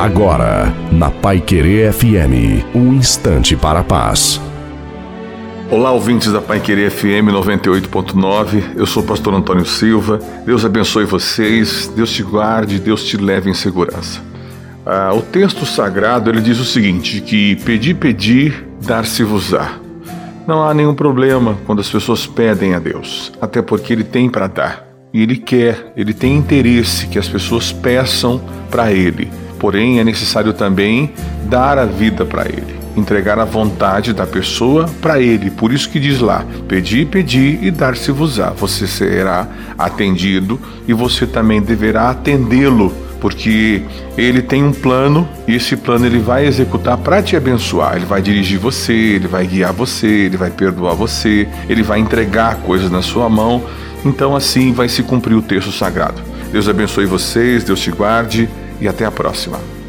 Agora, na Pai Querer FM, um instante para a paz. Olá, ouvintes da Pai Querer FM 98.9. Eu sou o pastor Antônio Silva. Deus abençoe vocês, Deus te guarde, Deus te leve em segurança. Ah, o texto sagrado ele diz o seguinte: que pedir, pedir, dar-se-vos-á. Não há nenhum problema quando as pessoas pedem a Deus, até porque Ele tem para dar. E Ele quer, Ele tem interesse que as pessoas peçam para Ele. Porém, é necessário também dar a vida para Ele, entregar a vontade da pessoa para Ele. Por isso que diz lá: Pedi, pedi e dar-se-vos-á. Você será atendido e você também deverá atendê-lo porque ele tem um plano e esse plano ele vai executar para te abençoar. Ele vai dirigir você, ele vai guiar você, ele vai perdoar você, ele vai entregar coisas na sua mão. Então assim vai se cumprir o texto sagrado. Deus abençoe vocês, Deus te guarde e até a próxima.